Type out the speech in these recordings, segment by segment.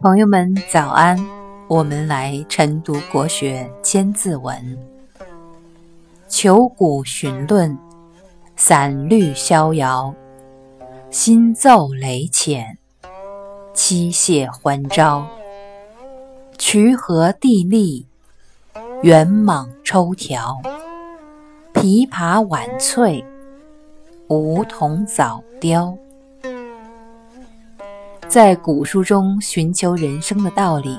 朋友们早安，我们来晨读国学千字文。求古寻论，散律逍遥，心奏雷潜，七谢欢招。渠河地利，圆蟒抽条，琵琶晚翠，梧桐早凋。在古书中寻求人生的道理，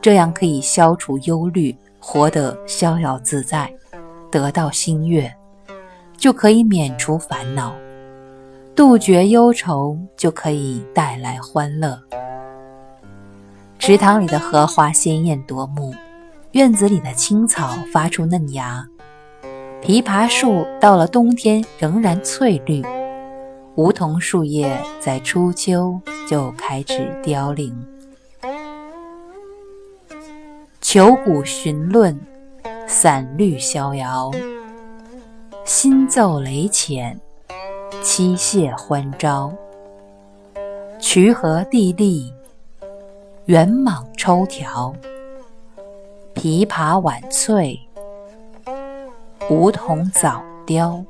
这样可以消除忧虑，活得逍遥自在，得到心悦，就可以免除烦恼，杜绝忧愁，就可以带来欢乐。池塘里的荷花鲜艳夺目，院子里的青草发出嫩芽，枇杷树到了冬天仍然翠绿。梧桐树叶在初秋就开始凋零。求古寻论，散律逍遥，新奏雷潜，七谢欢招。渠河地利，圆蟒抽条，枇杷晚翠，梧桐早凋。